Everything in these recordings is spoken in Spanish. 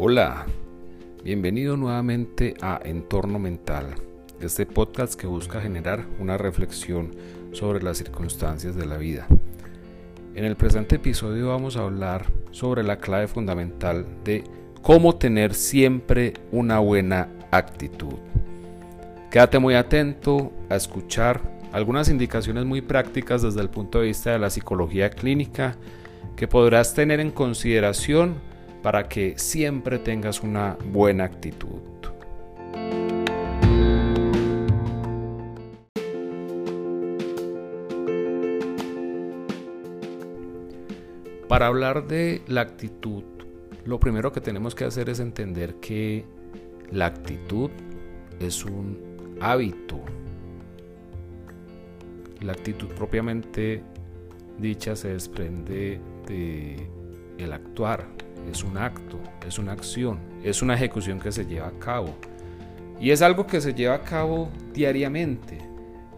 Hola, bienvenido nuevamente a Entorno Mental, este podcast que busca generar una reflexión sobre las circunstancias de la vida. En el presente episodio vamos a hablar sobre la clave fundamental de cómo tener siempre una buena actitud. Quédate muy atento a escuchar algunas indicaciones muy prácticas desde el punto de vista de la psicología clínica que podrás tener en consideración para que siempre tengas una buena actitud. Para hablar de la actitud, lo primero que tenemos que hacer es entender que la actitud es un hábito. La actitud propiamente dicha se desprende de el actuar, es un acto, es una acción, es una ejecución que se lleva a cabo. Y es algo que se lleva a cabo diariamente.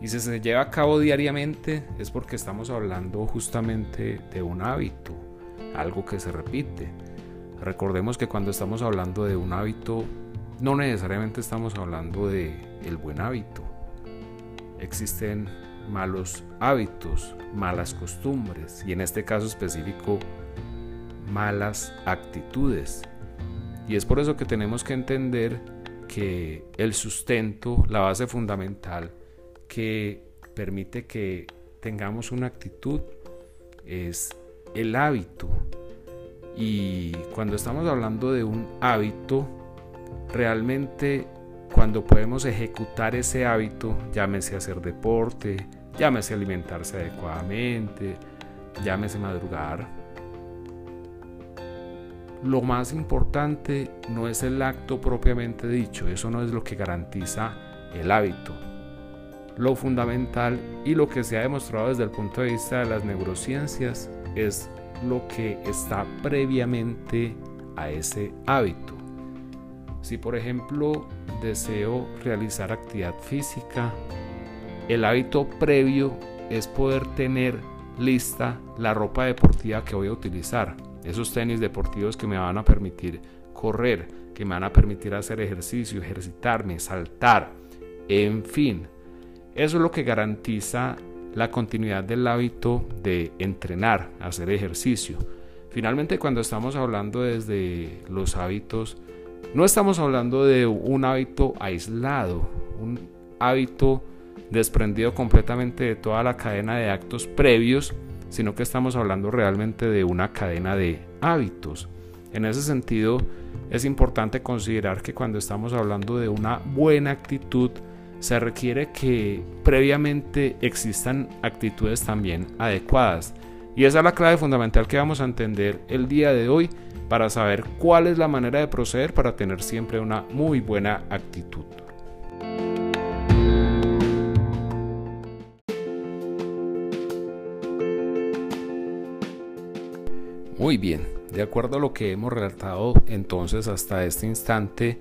Y si se lleva a cabo diariamente es porque estamos hablando justamente de un hábito, algo que se repite. Recordemos que cuando estamos hablando de un hábito, no necesariamente estamos hablando de el buen hábito. Existen malos hábitos, malas costumbres y en este caso específico malas actitudes. Y es por eso que tenemos que entender que el sustento, la base fundamental que permite que tengamos una actitud es el hábito. Y cuando estamos hablando de un hábito, realmente cuando podemos ejecutar ese hábito, llámese hacer deporte, llámese alimentarse adecuadamente, llámese madrugar, lo más importante no es el acto propiamente dicho, eso no es lo que garantiza el hábito. Lo fundamental y lo que se ha demostrado desde el punto de vista de las neurociencias es lo que está previamente a ese hábito. Si por ejemplo deseo realizar actividad física, el hábito previo es poder tener lista la ropa deportiva que voy a utilizar esos tenis deportivos que me van a permitir correr, que me van a permitir hacer ejercicio, ejercitarme, saltar, en fin. Eso es lo que garantiza la continuidad del hábito de entrenar, hacer ejercicio. Finalmente, cuando estamos hablando desde los hábitos, no estamos hablando de un hábito aislado, un hábito desprendido completamente de toda la cadena de actos previos sino que estamos hablando realmente de una cadena de hábitos. En ese sentido, es importante considerar que cuando estamos hablando de una buena actitud, se requiere que previamente existan actitudes también adecuadas. Y esa es la clave fundamental que vamos a entender el día de hoy para saber cuál es la manera de proceder para tener siempre una muy buena actitud. Muy bien, de acuerdo a lo que hemos relatado entonces hasta este instante,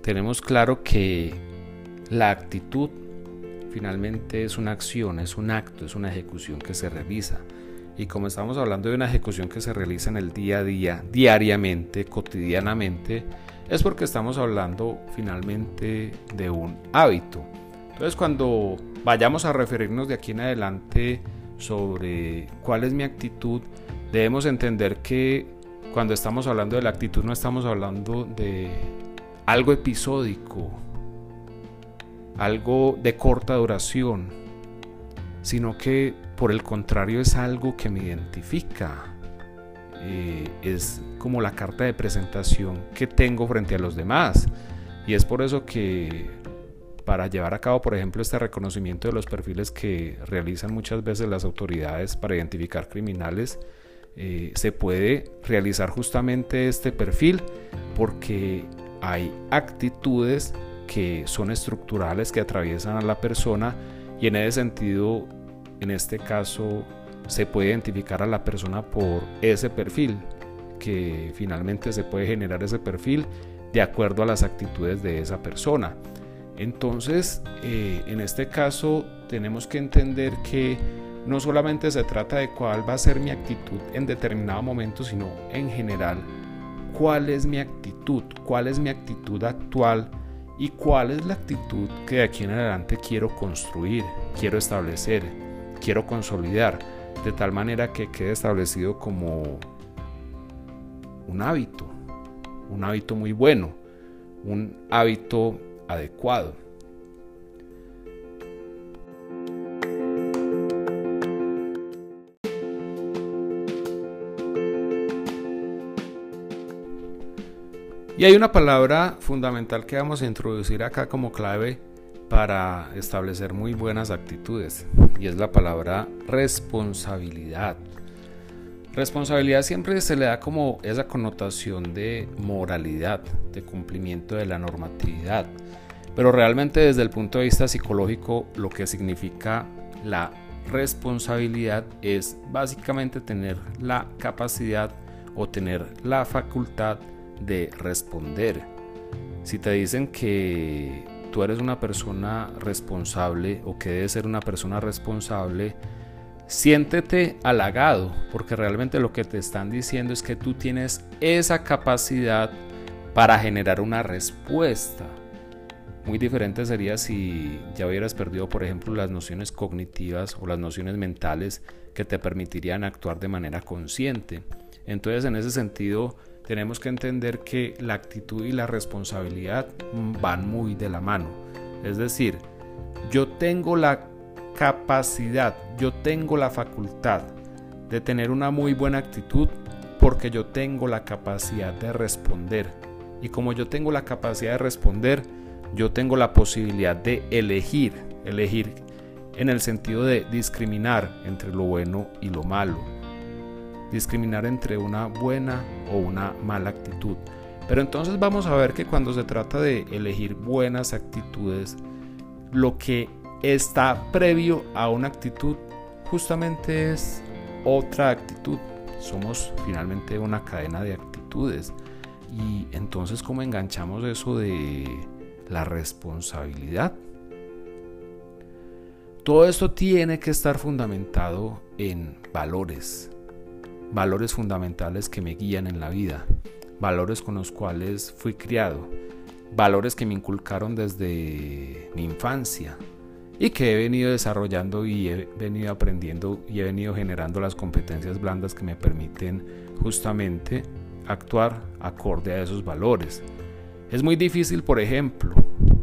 tenemos claro que la actitud finalmente es una acción, es un acto, es una ejecución que se revisa. Y como estamos hablando de una ejecución que se realiza en el día a día, diariamente, cotidianamente, es porque estamos hablando finalmente de un hábito. Entonces cuando vayamos a referirnos de aquí en adelante sobre cuál es mi actitud, debemos entender que cuando estamos hablando de la actitud no estamos hablando de algo episódico, algo de corta duración, sino que por el contrario es algo que me identifica. Eh, es como la carta de presentación que tengo frente a los demás. Y es por eso que para llevar a cabo, por ejemplo, este reconocimiento de los perfiles que realizan muchas veces las autoridades para identificar criminales, eh, se puede realizar justamente este perfil porque hay actitudes que son estructurales que atraviesan a la persona y en ese sentido, en este caso, se puede identificar a la persona por ese perfil, que finalmente se puede generar ese perfil de acuerdo a las actitudes de esa persona. Entonces, eh, en este caso, tenemos que entender que no solamente se trata de cuál va a ser mi actitud en determinado momento, sino en general cuál es mi actitud, cuál es mi actitud actual y cuál es la actitud que de aquí en adelante quiero construir, quiero establecer, quiero consolidar, de tal manera que quede establecido como un hábito, un hábito muy bueno, un hábito adecuado. Y hay una palabra fundamental que vamos a introducir acá como clave para establecer muy buenas actitudes y es la palabra responsabilidad. Responsabilidad siempre se le da como esa connotación de moralidad, de cumplimiento de la normatividad, pero realmente desde el punto de vista psicológico lo que significa la responsabilidad es básicamente tener la capacidad o tener la facultad de responder. Si te dicen que tú eres una persona responsable o que debes ser una persona responsable, siéntete halagado, porque realmente lo que te están diciendo es que tú tienes esa capacidad para generar una respuesta. Muy diferente sería si ya hubieras perdido, por ejemplo, las nociones cognitivas o las nociones mentales que te permitirían actuar de manera consciente. Entonces, en ese sentido, tenemos que entender que la actitud y la responsabilidad van muy de la mano. Es decir, yo tengo la capacidad, yo tengo la facultad de tener una muy buena actitud porque yo tengo la capacidad de responder. Y como yo tengo la capacidad de responder, yo tengo la posibilidad de elegir, elegir en el sentido de discriminar entre lo bueno y lo malo discriminar entre una buena o una mala actitud. Pero entonces vamos a ver que cuando se trata de elegir buenas actitudes, lo que está previo a una actitud justamente es otra actitud. Somos finalmente una cadena de actitudes. Y entonces, ¿cómo enganchamos eso de la responsabilidad? Todo esto tiene que estar fundamentado en valores, valores fundamentales que me guían en la vida, valores con los cuales fui criado, valores que me inculcaron desde mi infancia y que he venido desarrollando y he venido aprendiendo y he venido generando las competencias blandas que me permiten justamente actuar acorde a esos valores. Es muy difícil, por ejemplo,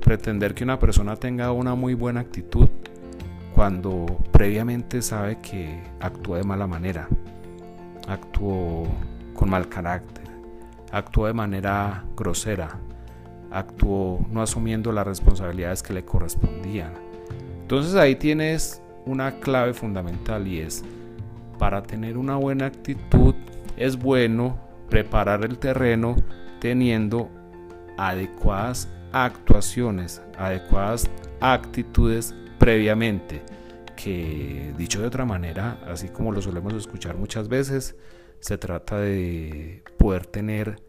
pretender que una persona tenga una muy buena actitud cuando previamente sabe que actúa de mala manera actuó con mal carácter, actuó de manera grosera, actuó no asumiendo las responsabilidades que le correspondían. Entonces ahí tienes una clave fundamental y es, para tener una buena actitud es bueno preparar el terreno teniendo adecuadas actuaciones, adecuadas actitudes previamente que dicho de otra manera, así como lo solemos escuchar muchas veces, se trata de poder tener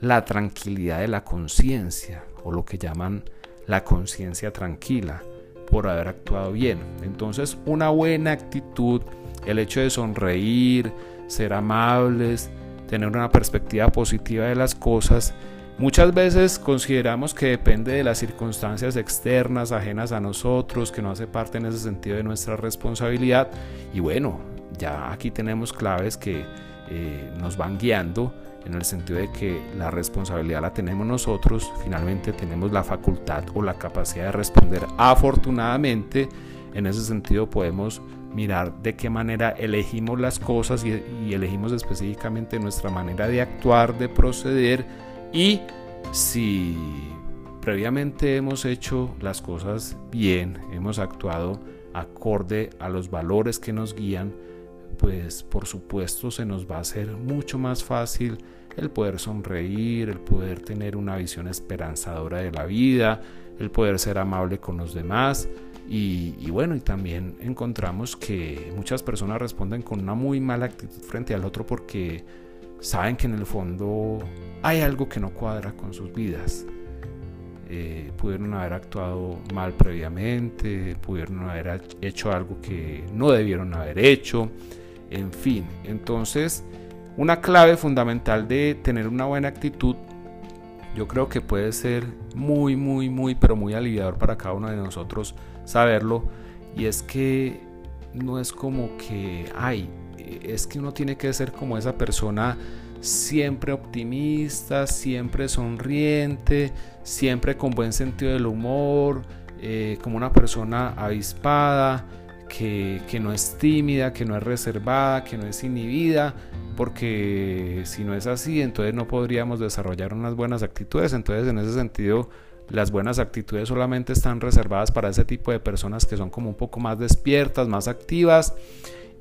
la tranquilidad de la conciencia o lo que llaman la conciencia tranquila por haber actuado bien. Entonces una buena actitud, el hecho de sonreír, ser amables, tener una perspectiva positiva de las cosas, Muchas veces consideramos que depende de las circunstancias externas, ajenas a nosotros, que no hace parte en ese sentido de nuestra responsabilidad. Y bueno, ya aquí tenemos claves que eh, nos van guiando en el sentido de que la responsabilidad la tenemos nosotros, finalmente tenemos la facultad o la capacidad de responder. Afortunadamente, en ese sentido podemos mirar de qué manera elegimos las cosas y, elegimos específicamente nuestra manera de actuar, de proceder y si previamente hemos hecho las cosas bien, hemos actuado acorde a los valores que nos guían, pues por supuesto se nos va a hacer mucho más fácil el poder sonreír, el poder tener una visión esperanzadora de la vida, el poder ser amable con los demás. Y, bueno, y también encontramos que muchas personas responden con una muy mala actitud frente al otro porque saben que en el fondo hay algo que no cuadra con sus vidas. Eh, pudieron haber actuado mal previamente, pudieron haber hecho algo que no debieron haber hecho, en fin. Entonces, Una clave fundamental de tener una buena actitud, yo creo que puede ser muy, muy, muy, pero muy aliviador para cada uno de nosotros saberlo, y es que no es como que, ay, es que uno tiene que ser como esa persona siempre optimista, siempre sonriente, siempre con buen sentido del humor, eh, como una persona avispada, que, no es tímida, que no es reservada, que no es inhibida, porque si no es así, entonces no podríamos desarrollar unas buenas actitudes. Entonces, en ese sentido, las buenas actitudes solamente están reservadas para ese tipo de personas que son como un poco más despiertas, más activas.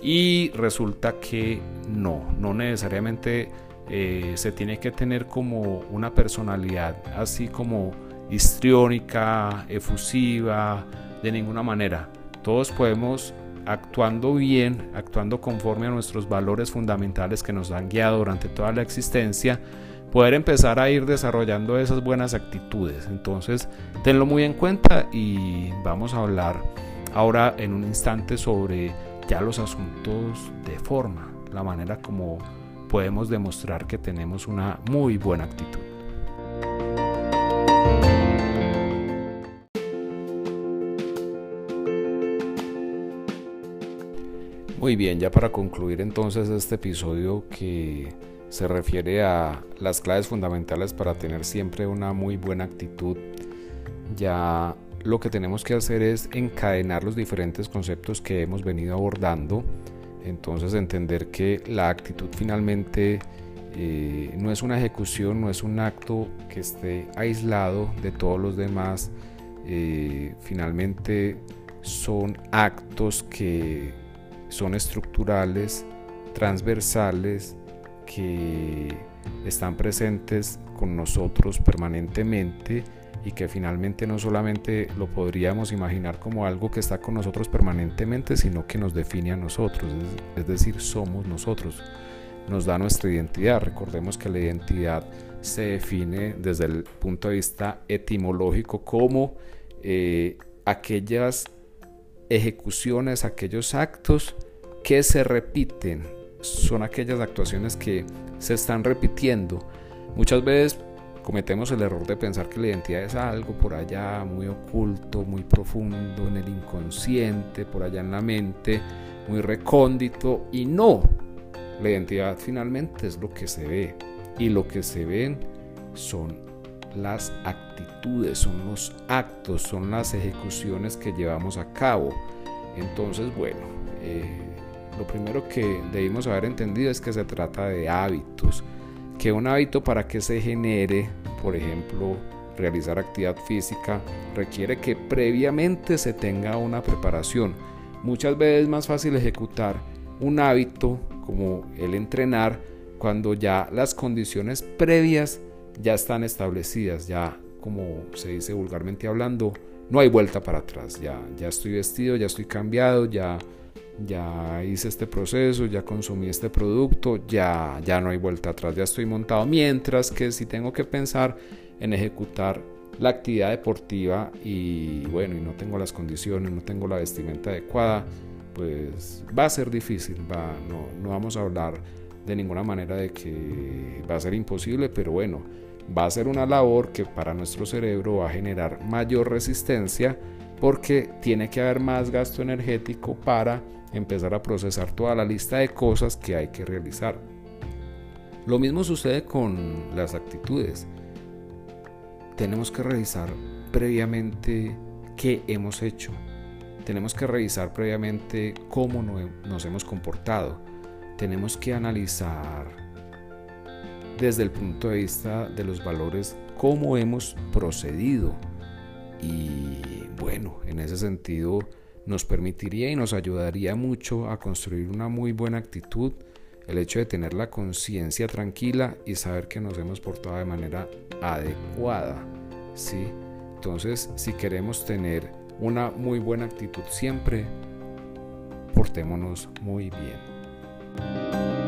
Y resulta que no, no necesariamente eh, se tiene que tener como una personalidad así como histriónica, efusiva, de ninguna manera. Todos podemos, actuando bien, actuando conforme a nuestros valores fundamentales que nos han guiado durante toda la existencia, poder empezar a ir desarrollando esas buenas actitudes. Entonces, tenlo muy en cuenta y vamos a hablar ahora en un instante sobre ya los asuntos de forma, la manera como podemos demostrar que tenemos una muy buena actitud. Muy bien, ya para concluir entonces este episodio que se refiere a las claves fundamentales para tener siempre una muy buena actitud, ya lo que tenemos que hacer es encadenar los diferentes conceptos que hemos venido abordando. Entonces entender que la actitud finalmente eh, no es una ejecución, no es un acto que esté aislado de todos los demás, eh, finalmente son actos que son estructurales, transversales, que están presentes con nosotros permanentemente y que finalmente no solamente lo podríamos imaginar como algo que está con nosotros permanentemente, sino que nos define a nosotros, es, decir, somos nosotros, nos da nuestra identidad. Recordemos que la identidad se define desde el punto de vista etimológico como eh, aquellas ejecuciones, aquellos actos que se repiten, son aquellas actuaciones que se están repitiendo. Muchas veces cometemos el error de pensar que la identidad es algo por allá muy oculto, muy profundo en el inconsciente, por allá en la mente, muy recóndito y no. La identidad finalmente es lo que se ve y lo que se ven son las actitudes, son los actos, son las ejecuciones que llevamos a cabo. Entonces, bueno, eh, lo primero que debimos haber entendido es que se trata de hábitos que un hábito para que se genere, por ejemplo, realizar actividad física, requiere que previamente se tenga una preparación. Muchas veces es más fácil ejecutar un hábito como el entrenar cuando ya las condiciones previas ya están establecidas, ya como se dice vulgarmente hablando, no hay vuelta para atrás, ya, ya estoy vestido, ya estoy cambiado, ya ya hice este proceso, ya consumí este producto, ya, ya no hay vuelta atrás, ya estoy montado. Mientras que si tengo que pensar en ejecutar la actividad deportiva y bueno, y no tengo las condiciones, no tengo la vestimenta adecuada, pues va a ser difícil, va, no, no vamos a hablar de ninguna manera de que va a ser imposible, pero bueno, va a ser una labor que para nuestro cerebro va a generar mayor resistencia porque tiene que haber más gasto energético para empezar a procesar toda la lista de cosas que hay que realizar. Lo mismo sucede con las actitudes. Tenemos que revisar previamente qué hemos hecho. Tenemos que revisar previamente cómo nos hemos comportado. Tenemos que analizar desde el punto de vista de los valores cómo hemos procedido. Y bueno, en ese sentido nos permitiría y nos ayudaría mucho a construir una muy buena actitud el hecho de tener la conciencia tranquila y saber que nos hemos portado de manera adecuada. ¿sí? Entonces, si queremos tener una muy buena actitud siempre, portémonos muy bien.